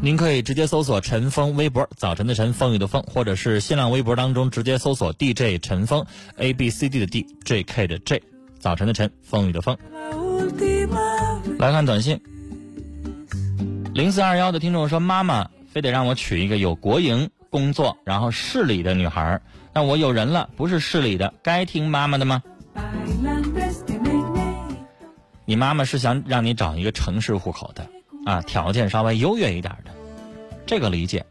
您可以直接搜索陈峰微博，早晨的晨，风雨的风，或者是新浪微博当中直接搜索 DJ 陈峰，A B C D 的 D，J K 的 J，早晨的晨，风雨的风。来看短信，零四二幺的听众说：“妈妈非得让我娶一个有国营工作，然后市里的女孩，那我有人了，不是市里的，该听妈妈的吗？”你妈妈是想让你找一个城市户口的。啊，条件稍微优越一点的，这个理解。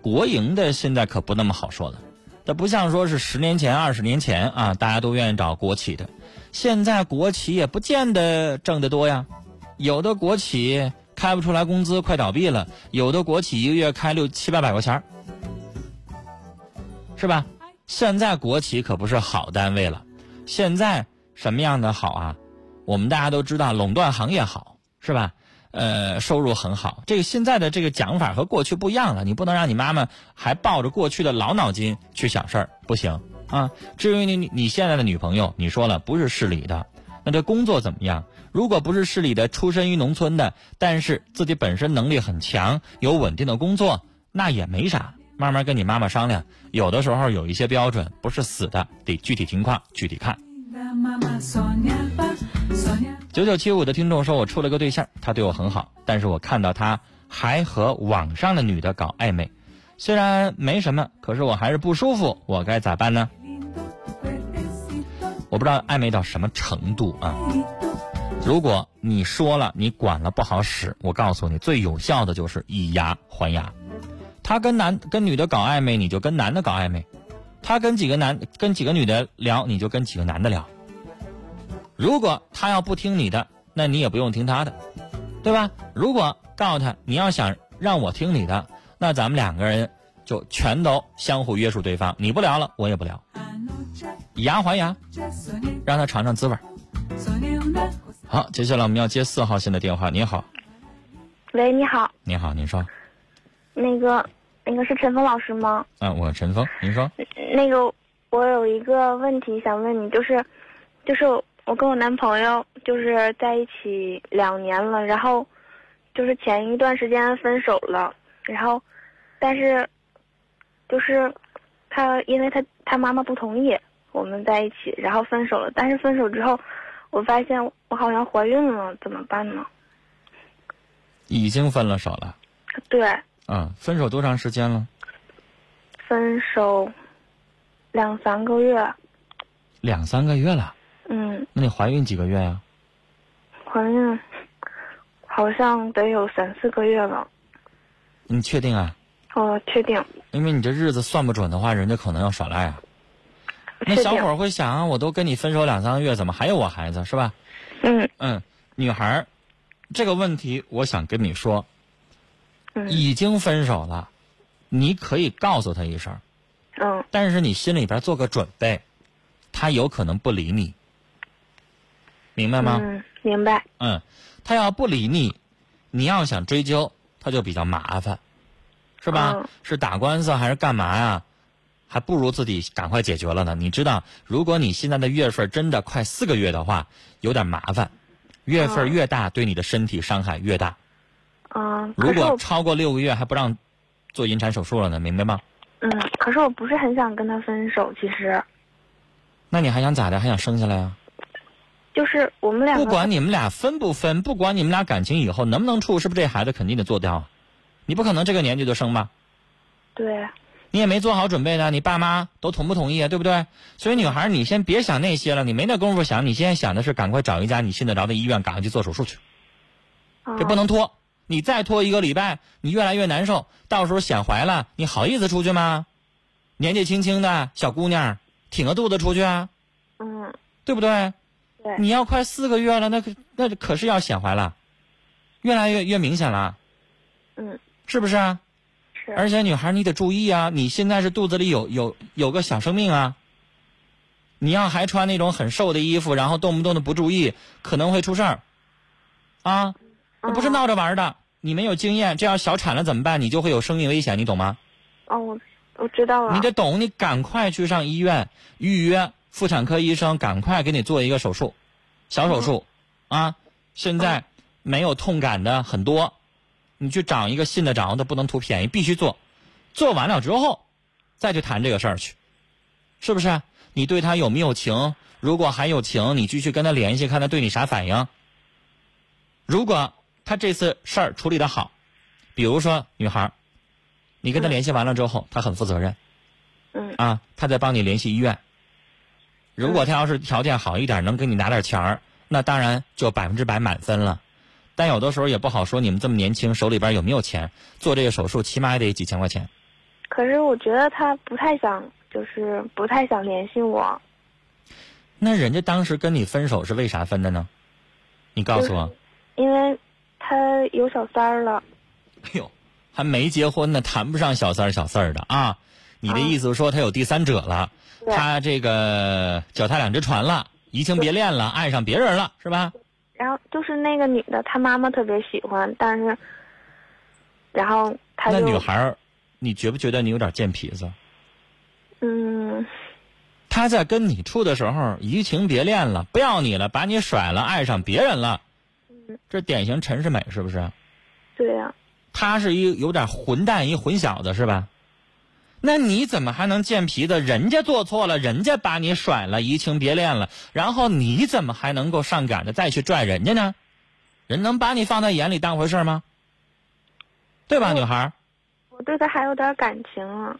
国营的现在可不那么好说了，它不像说是十年前、二十年前啊，大家都愿意找国企的。现在国企也不见得挣得多呀，有的国企开不出来工资，快倒闭了；有的国企一个月开六七八百块钱是吧？现在国企可不是好单位了。现在什么样的好啊？我们大家都知道，垄断行业好，是吧？呃，收入很好。这个现在的这个讲法和过去不一样了。你不能让你妈妈还抱着过去的老脑筋去想事儿，不行啊。至于你你现在的女朋友，你说了不是市里的，那这工作怎么样？如果不是市里的，出身于农村的，但是自己本身能力很强，有稳定的工作，那也没啥。慢慢跟你妈妈商量。有的时候有一些标准不是死的，得具体情况具体看。九九七五的听众说：“我处了个对象，他对我很好，但是我看到他还和网上的女的搞暧昧，虽然没什么，可是我还是不舒服，我该咋办呢？我不知道暧昧到什么程度啊！如果你说了，你管了不好使，我告诉你，最有效的就是以牙还牙。他跟男跟女的搞暧昧，你就跟男的搞暧昧；他跟几个男跟几个女的聊，你就跟几个男的聊。”如果他要不听你的，那你也不用听他的，对吧？如果告诉他你要想让我听你的，那咱们两个人就全都相互约束对方，你不聊了，我也不聊，以牙还牙，让他尝尝滋味。好，接下来我们要接四号线的电话。你好，喂，你好，你好，您说，那个，那个是陈峰老师吗？嗯，我陈峰，您说，那个我有一个问题想问你，就是，就是。我跟我男朋友就是在一起两年了，然后就是前一段时间分手了，然后但是就是他因为他他妈妈不同意我们在一起，然后分手了。但是分手之后，我发现我好像怀孕了，怎么办呢？已经分了手了。对。嗯，分手多长时间了？分手两三个月。两三个月了。嗯，那你怀孕几个月呀？怀孕好像得有三四个月了。你确定啊？我确定。因为你这日子算不准的话，人家可能要耍赖啊。那小伙会想啊，我都跟你分手两三个月，怎么还有我孩子是吧？嗯嗯，女孩，这个问题我想跟你说，已经分手了，你可以告诉他一声。嗯。但是你心里边做个准备，他有可能不理你。明白吗？嗯，明白。嗯，他要不理你，你要想追究，他就比较麻烦，是吧？是打官司还是干嘛呀？还不如自己赶快解决了呢。你知道，如果你现在的月份真的快四个月的话，有点麻烦。月份越大，对你的身体伤害越大。嗯。如果超过六个月还不让做引产手术了呢？明白吗？嗯，可是我不是很想跟他分手，其实。那你还想咋的？还想生下来啊？就是我们俩不管你们俩分不分，不管你们俩感情以后能不能处，是不是这孩子肯定得做掉？你不可能这个年纪就生吧？对。你也没做好准备呢，你爸妈都同不同意啊？对不对？所以女孩，你先别想那些了，你没那功夫想，你现在想的是赶快找一家你信得着的医院，赶快去做手术去。这不能拖。你再拖一个礼拜，你越来越难受，到时候显怀了，你好意思出去吗？年纪轻轻的小姑娘，挺个肚子出去啊？嗯，对不对？对。你要快四个月了，那可那可是要显怀了，越来越越明显了。嗯。是不是啊？是。而且女孩你得注意啊，你现在是肚子里有有有个小生命啊。你要还穿那种很瘦的衣服，然后动不动的不注意，可能会出事儿。啊，那不是闹着玩的。你没有经验，这样小产了怎么办？你就会有生命危险，你懂吗？哦，我我知道了。你得懂，你赶快去上医院预约妇产科医生，赶快给你做一个手术，小手术，啊，现在没有痛感的很多，你去找一个信得着的，不能图便宜，必须做，做完了之后，再去谈这个事儿去，是不是？你对他有没有情？如果还有情，你继续跟他联系，看他对你啥反应。如果。他这次事儿处理的好，比如说女孩，你跟他联系完了之后，他很负责任，嗯啊，他在帮你联系医院。如果他要是条件好一点，能给你拿点钱儿，那当然就百分之百满分了。但有的时候也不好说，你们这么年轻，手里边有没有钱做这个手术，起码也得几千块钱。可是我觉得他不太想，就是不太想联系我。那人家当时跟你分手是为啥分的呢？你告诉我。因为。他有小三儿了，哎呦，还没结婚呢，谈不上小三儿小四儿的啊！你的意思是说他有第三者了，他这个脚踏两只船了，移情别恋了，爱上别人了，是吧？然后就是那个女的，她妈妈特别喜欢，但是，然后他那女孩儿，你觉不觉得你有点贱皮子？嗯。他在跟你处的时候移情别恋了，不要你了，把你甩了，爱上别人了。这典型陈世美是不是？对呀。他是一有点混蛋，一混小子是吧？那你怎么还能贱皮子？人家做错了，人家把你甩了，移情别恋了，然后你怎么还能够上赶着再去拽人家呢？人能把你放在眼里当回事吗？对吧，女孩？我对他还有点感情啊。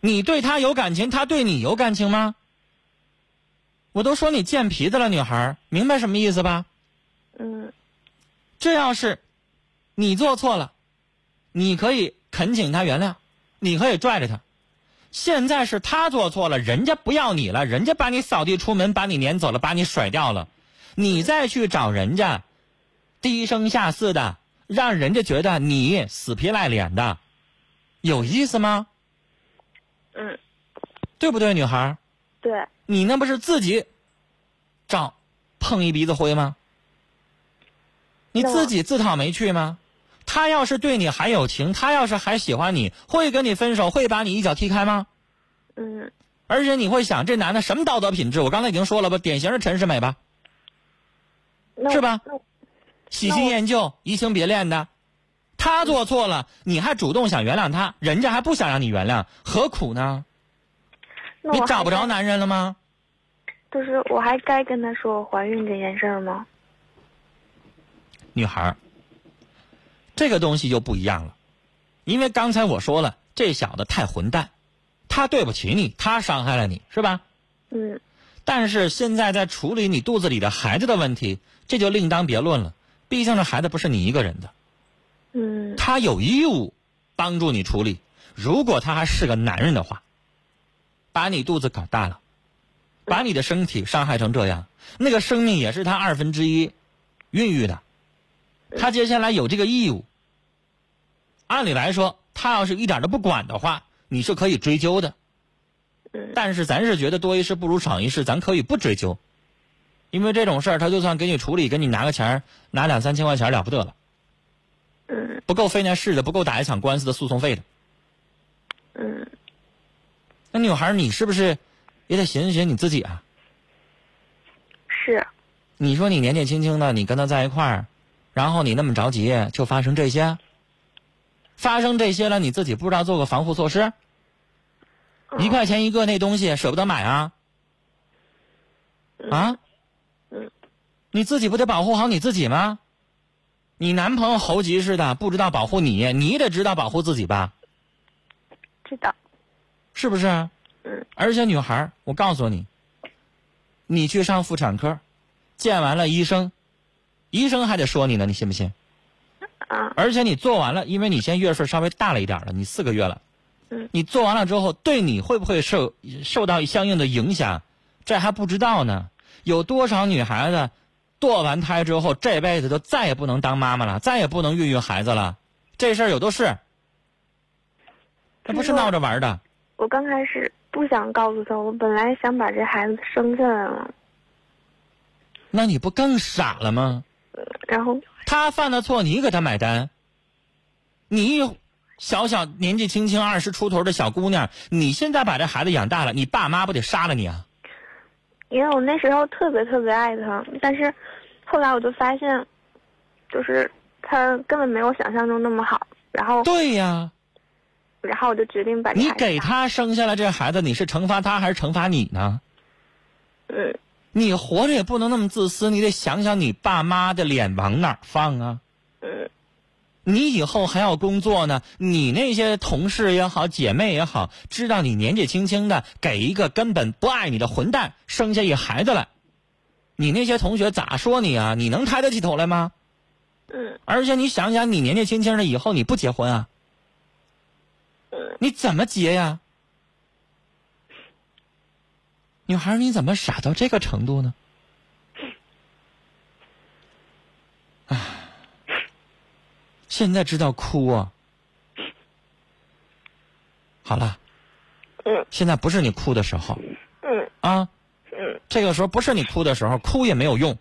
你对他有感情，他对你有感情吗？我都说你贱皮子了，女孩，明白什么意思吧？嗯。这要是你做错了，你可以恳请他原谅，你可以拽着他。现在是他做错了，人家不要你了，人家把你扫地出门，把你撵走了，把你甩掉了，你再去找人家，低声下气的，让人家觉得你死皮赖脸的，有意思吗？嗯，对不对，女孩？对。你那不是自己找碰一鼻子灰吗？你自己自讨没趣吗？他要是对你还有情，他要是还喜欢你，会跟你分手，会把你一脚踢开吗？嗯。而且你会想，这男的什么道德品质？我刚才已经说了吧，典型的陈世美吧，是吧？喜新厌旧、移情别恋的，他做错了，你还主动想原谅他，人家还不想让你原谅，何苦呢？你找不着男人了吗？就是我还该跟他说我怀孕这件事吗？女孩这个东西就不一样了，因为刚才我说了，这小子太混蛋，他对不起你，他伤害了你，是吧？嗯。但是现在在处理你肚子里的孩子的问题，这就另当别论了。毕竟这孩子不是你一个人的。嗯。他有义务帮助你处理。如果他还是个男人的话，把你肚子搞大了，把你的身体伤害成这样，那个生命也是他二分之一孕育的。他接下来有这个义务。按理来说，他要是一点都不管的话，你是可以追究的。但是咱是觉得多一事不如少一事，咱可以不追究，因为这种事儿他就算给你处理，给你拿个钱拿两三千块钱了不得了。嗯。不够费那事的，不够打一场官司的诉讼费的。嗯。那女孩，你是不是也得寻思寻思你自己啊？是。你说你年纪轻轻的，你跟他在一块儿。然后你那么着急，就发生这些，发生这些了，你自己不知道做个防护措施？一块钱一个那东西舍不得买啊？啊？你自己不得保护好你自己吗？你男朋友猴急似的，不知道保护你，你得知道保护自己吧？知道。是不是？嗯。而且女孩，我告诉你，你去上妇产科，见完了医生。医生还得说你呢，你信不信？啊而且你做完了，因为你现在月份稍微大了一点了，你四个月了，嗯你做完了之后，对你会不会受受到相应的影响，这还不知道呢。有多少女孩子堕完胎之后，这辈子就再也不能当妈妈了，再也不能孕育孩子了，这事儿有的是，这不是闹着玩的。我刚开始不想告诉他，我本来想把这孩子生下来了，那你不更傻了吗？然后他犯的错，你给他买单。你小小年纪轻轻二十出头的小姑娘，你现在把这孩子养大了，你爸妈不得杀了你啊？因为我那时候特别特别爱他，但是后来我就发现，就是他根本没有想象中那么好，然后对呀，然后我就决定把这你给他生下来这孩子，你是惩罚他还是惩罚你呢？嗯你活着也不能那么自私，你得想想你爸妈的脸往哪儿放啊？嗯你以后还要工作呢，你那些同事也好，姐妹也好，知道你年纪轻轻的给一个根本不爱你的混蛋生下一孩子来，你那些同学咋说你啊？你能抬得起头来吗？嗯而且你想想，你年纪轻轻的，以后你不结婚啊？嗯你怎么结呀？女孩，你怎么傻到这个程度呢？唉，现在知道哭啊？好了，嗯现在不是你哭的时候嗯啊！嗯这个时候不是你哭的时候，哭也没有用。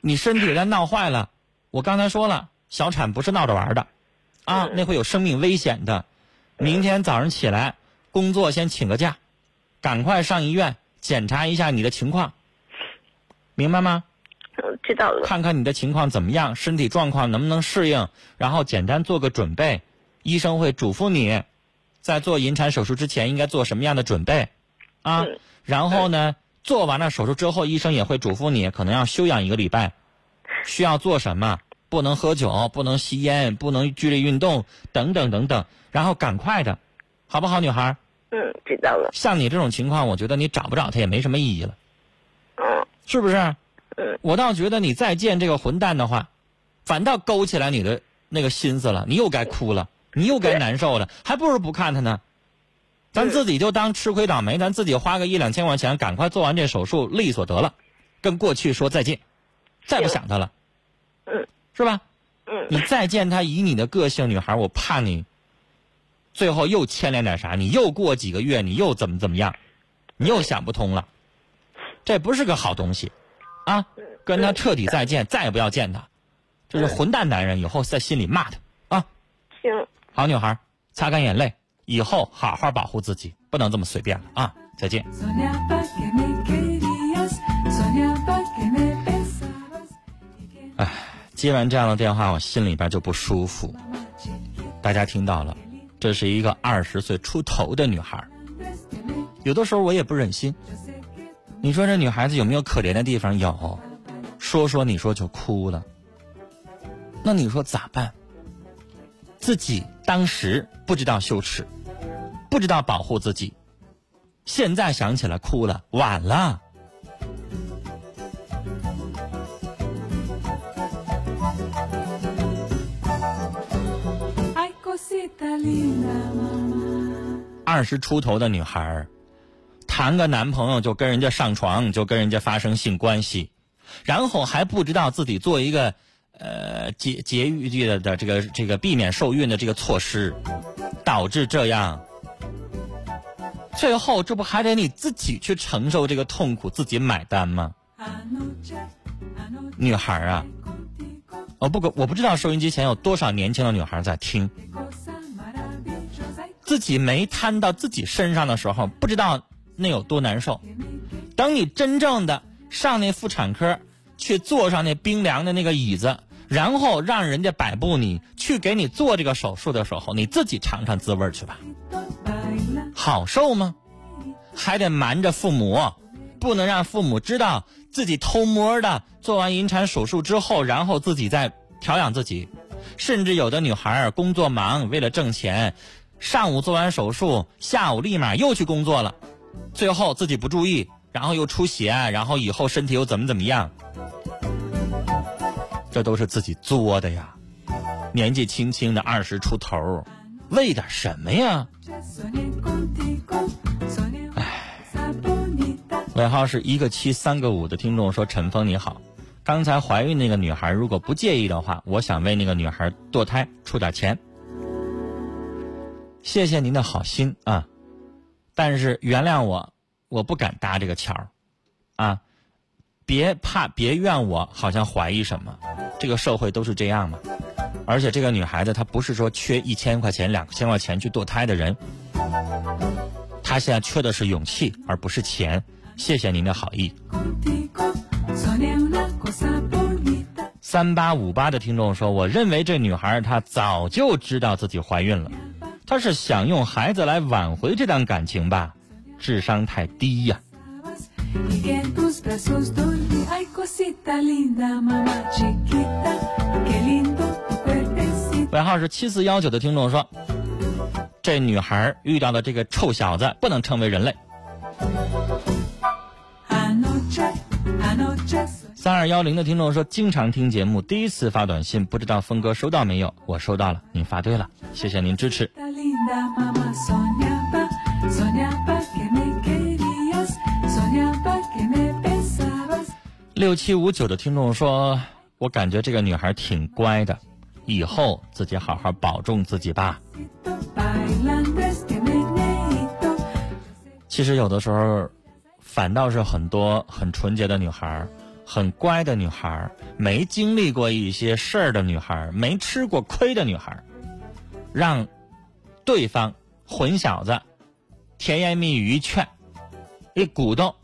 你身体在闹坏了，我刚才说了，小产不是闹着玩的，啊，嗯那会有生命危险的。明天早上起来，工作先请个假，赶快上医院检查一下你的情况，明白吗？嗯，知道了。看看你的情况怎么样，身体状况能不能适应，然后简单做个准备。医生会嘱咐你，在做引产手术之前应该做什么样的准备，啊嗯，然后呢，做完了手术之后，医生也会嘱咐你，可能要休养一个礼拜，需要做什么，不能喝酒，不能吸烟，不能剧烈运动，等等等等，然后赶快的，好不好，女孩儿？嗯，知道了。像你这种情况，我觉得你找不找他也没什么意义了，嗯是不是？嗯我倒觉得你再见这个混蛋的话，反倒勾起来你的那个心思了，你又该哭了，你又该难受了，还不如不看他呢。咱自己就当吃亏倒霉，咱自己花个一两千块钱，赶快做完这手术，利索得了，跟过去说再见，再不想他了，嗯是吧？嗯你再见他，以你的个性，女孩，我怕你最后又牵连点啥，你又过几个月，你又怎么怎么样，你又想不通了，这不是个好东西，啊，跟他彻底再见，再也不要见他，这是混蛋男人，以后在心里骂他啊。行，好女孩，擦干眼泪，以后好好保护自己，不能这么随便了啊！再见。哎接完这样的电话，我心里边就不舒服。大家听到了，这是一个二十岁出头的女孩。有的时候我也不忍心。你说这女孩子有没有可怜的地方？有，说说你说就哭了。那你说咋办？自己当时不知道羞耻，不知道保护自己，现在想起来哭了，晚了。二十出头的女孩，谈个男朋友就跟人家上床，就跟人家发生性关系，然后还不知道自己做一个呃节节育的的这个这个避免受孕的这个措施，导致这样，最后这不还得你自己去承受这个痛苦，自己买单吗？女孩啊，contigo, 我不我不知道收音机前有多少年轻的女孩在听，自己没摊到自己身上的时候，不知道那有多难受。等你真正的上那妇产科，去坐上那冰凉的那个椅子，然后让人家摆布你，去给你做这个手术的时候，你自己尝尝滋味去吧。好受吗？还得瞒着父母，不能让父母知道自己偷摸的做完引产手术之后，然后自己再调养自己。甚至有的女孩儿工作忙，为了挣钱，上午做完手术，下午立马又去工作了，最后自己不注意，然后又出血，然后以后身体又怎么怎么样，这都是自己作的呀。年纪轻轻的二十出头，为点什么呀？Soñé contigo, soñé una cosa bonita. 尾号是一个七三个五的听众说：“陈峰你好，刚才怀孕那个女孩，如果不介意的话，我想为那个女孩堕胎出点钱。谢谢您的好心啊，但是原谅我，我不敢搭这个桥儿啊。别怕，别怨我，好像怀疑什么，这个社会都是这样嘛。而且这个女孩子她不是说缺一千块钱、两千块钱去堕胎的人，她现在缺的是勇气，而不是钱。谢谢您的好意。三八五八的听众说：“我认为这女孩她早就知道自己怀孕了，他是想用孩子来挽回这段感情吧？智商太低呀！尾号是七四幺九的听众说，这女孩遇到的这个臭小子不能称为人类。三二幺零的听众说，经常听节目，第一次发短信，不知道峰哥收到没有？我收到了，您发对了，谢谢您支持。六七五九的听众说，我感觉这个女孩挺乖的，以后自己好好保重自己吧。其实有的时候，反倒是很多很纯洁的女孩很乖的女孩，没经历过一些事儿的女孩，没吃过亏的女孩，让对方混小子甜言蜜语一劝，一鼓动，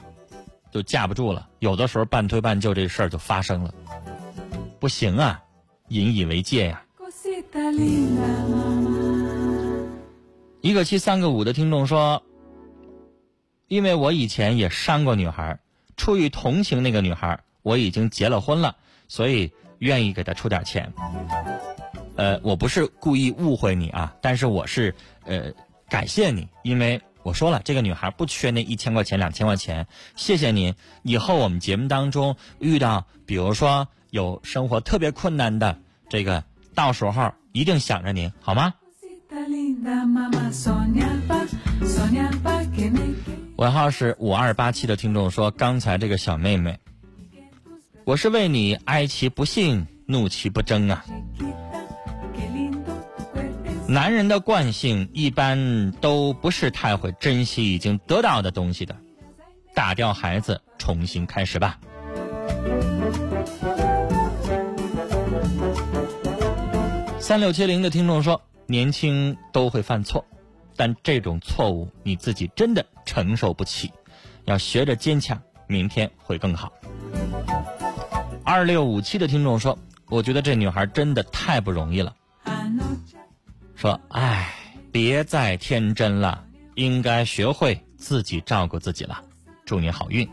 就架不住了。有的时候半推半就这事儿就发生了，不行啊，引以为戒呀、一个七三个五的听众说，因为我以前也伤过女孩，出于同情那个女孩，我已经结了婚了，所以愿意给她出点钱。呃，我不是故意误会你啊，但是我是呃感谢你，因为我说了，这个女孩不缺那一千块钱、两千块钱，谢谢您。以后我们节目当中遇到，比如说有生活特别困难的，这个到时候一定想着您，好吗？尾号是五二八七的听众说：“刚才这个小妹妹，我是为你哀其不幸，怒其不争啊！男人的惯性一般都不是太会珍惜已经得到的东西的，打掉孩子，重新开始吧。”三六七零的听众说：“年轻都会犯错，但这种错误你自己真的承受不起，要学着坚强，明天会更好。”二六五七的听众说：“我觉得这女孩真的太不容易了。”说：“哎，别再天真了，应该学会自己照顾自己了。祝你好运。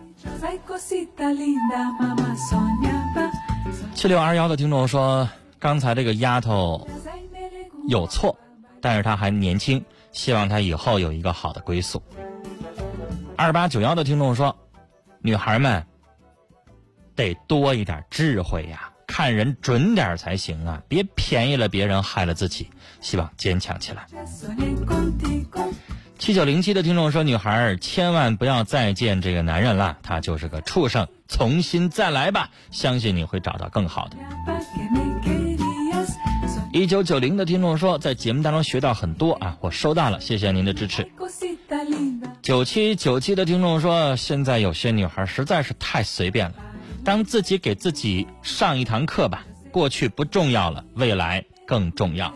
七六二幺的听众说，刚才这个丫头有错，但是她还年轻，希望她以后有一个好的归宿。二八九幺的听众说，女孩们得多一点智慧呀，看人准点儿才行啊，别便宜了别人，害了自己。希望坚强起来。七九零七的听众说：“女孩千万不要再见这个男人了，他就是个畜生，重新再来吧，相信你会找到更好的。”一九九零的听众说：“在节目当中学到很多啊，我收到了，谢谢您的支持。”九七九七的听众说：“现在有些女孩实在是太随便了，当自己给自己上一堂课吧，过去不重要了，未来更重要。”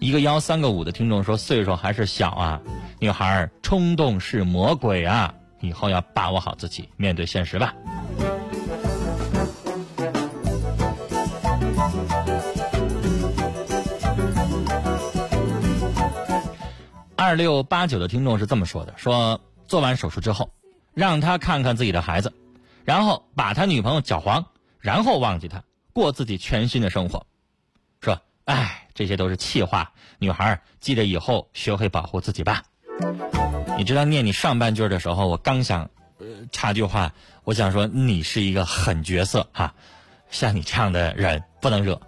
一个幺三个五的听众说：“岁数还是小啊，女孩儿冲动是魔鬼啊，以后要把握好自己，面对现实吧。”二六八九的听众是这么说的：“说做完手术之后，让他看看自己的孩子，然后把他女朋友搅黄，然后忘记他，过自己全新的生活。说，哎，这些都是气话。女孩记得以后学会保护自己吧。你知道念你上半句的时候，我刚想，呃，插句话，我想说你是一个狠角色哈，像你这样的人不能惹。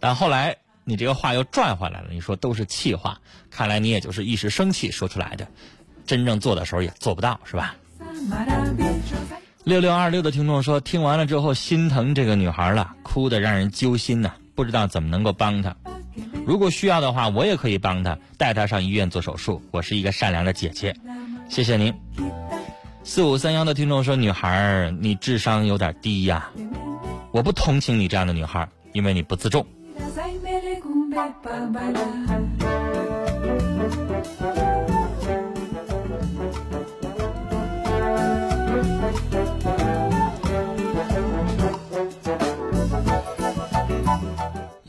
但后来你这个话又转回来了，你说都是气话，看来你也就是一时生气说出来的，真正做的时候也做不到，是吧？六六二六的听众说，听完了之后心疼这个女孩了，哭得让人揪心呐、不知道怎么能够帮她。如果需要的话，我也可以帮她，带她上医院做手术。我是一个善良的姐姐，谢谢您。四五三幺的听众说，女孩，你智商有点低呀，我不同情你这样的女孩，因为你不自重。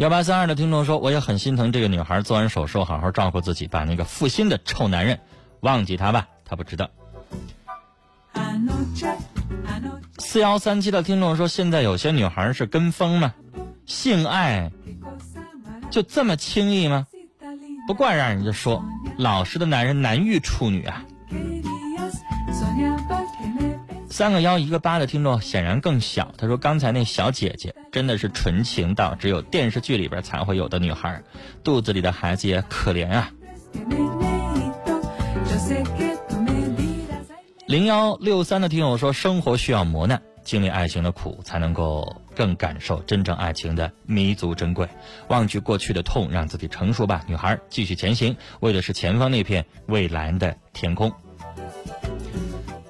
幺八三二的听众说，我也很心疼这个女孩，做完手术好好照顾自己，把那个负心的臭男人忘记他吧，他不值得。四幺三七的听众说，现在有些女孩是跟风吗？性爱就这么轻易吗？不怪让人家说，老实的男人难遇处女啊。三个幺一个八的听众显然更小，他说刚才那小姐姐真的是纯情到只有电视剧里边才会有的女孩，肚子里的孩子也可怜啊。零幺六三的听友说，生活需要磨难，经历爱情的苦，才能够更感受真正爱情的弥足珍贵。忘记过去的痛，让自己成熟吧，女孩，继续前行，为的是前方那片蔚蓝的天空。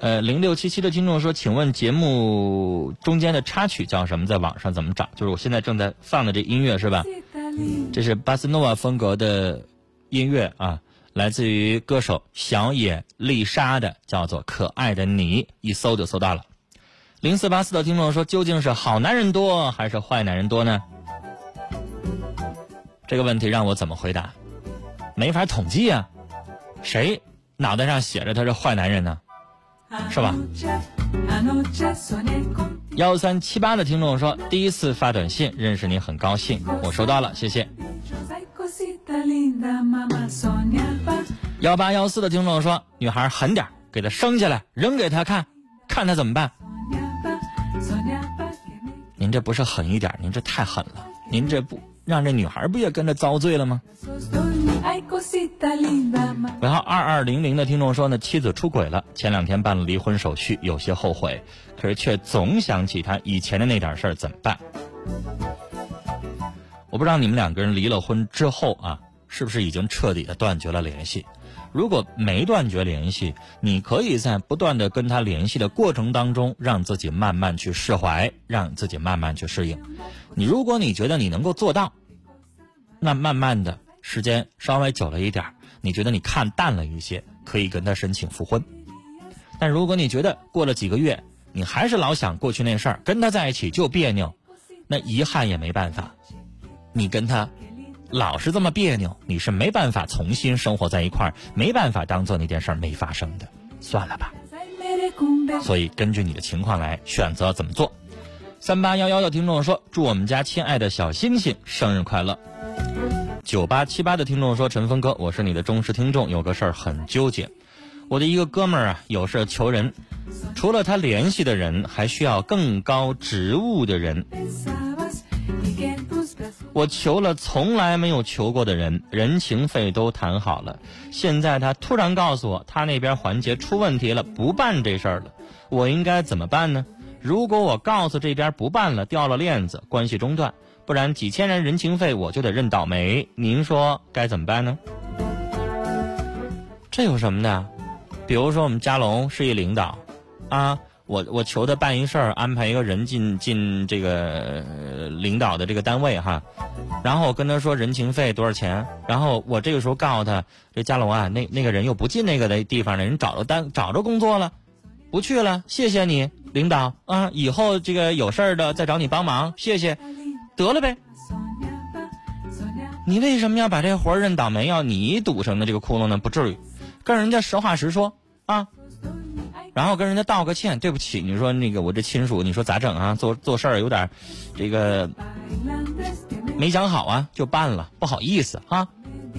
呃，零六七七的听众说，请问节目中间的插曲叫什么？在网上怎么找？就是我现在正在放的这音乐是吧？这是巴斯诺瓦风格的音乐啊，来自于歌手小野丽莎的，叫做《可爱的你》，一搜就搜到了。零四八四的听众说，究竟是好男人多还是坏男人多呢？这个问题让我怎么回答？没法统计啊，谁脑袋上写着他是坏男人呢？是吧幺三七八的听众说，第一次发短信认识你很高兴，我收到了，谢谢。幺八幺四的听众说，女孩狠点，给她生下来，扔给她看，看她怎么办？您这不是狠一点，您这太狠了，您这不让这女孩不也跟着遭罪了吗？Sos dormir. Ay, cosita linda, mamá. 尾号二二零零的听众说呢，妻子出轨了，前两天办了离婚手续，有些后悔，可是却总想起他以前的那点事儿，怎么办？我不知道你们两个人离了婚之后啊，是不是已经彻底的断绝了联系？如果没断绝联系，你可以在不断的跟他联系的过程当中，让自己慢慢去释怀，让自己慢慢去适应。你如果你觉得你能够做到，那慢慢的时间稍微久了一点儿，你觉得你看淡了一些，可以跟他申请复婚。但如果你觉得过了几个月，你还是老想过去那事儿，跟他在一起就别扭，那遗憾也没办法。你跟他老是这么别扭，你是没办法重新生活在一块儿，没办法当做那件事儿没发生的。算了吧。所以根据你的情况来选择怎么做。三八幺幺的听众说：“祝我们家亲爱的小星星生日快乐。”九八七八的听众说：“陈峰哥，我是你的忠实听众，有个事儿很纠结。我的一个哥们儿啊，有事求人，除了他联系的人，还需要更高职务的人。我求了从来没有求过的人，人情费都谈好了，现在他突然告诉我，他那边环节出问题了，不办这事儿了，我应该怎么办呢？如果我告诉这边不办了，掉了链子，关系中断，不然几千人人情费我就得认倒霉，您说该怎么办呢？这有什么的？比如说我们嘉龙是一领导，啊，我我求他办一事儿，安排一个人进进这个领导的这个单位哈，然后我跟他说人情费多少钱，然后我这个时候告诉他，这嘉龙啊，那那个人又不进那个的地方了，人找着单找着工作了，不去了，谢谢你领导啊，以后这个有事儿的再找你帮忙，谢谢，得了呗。你为什么要把这活认倒霉，要你堵上的这个窟窿呢？不至于，跟人家实话实说啊，然后跟人家道个歉，对不起，你说那个我这亲属，你说咋整啊？做做事儿有点，这个没想好啊，就办了，不好意思啊，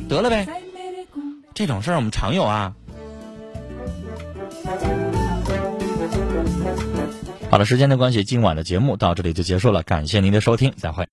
得了呗，这种事儿我们常有啊。好了，时间的关系，今晚的节目到这里就结束了，感谢您的收听，再会。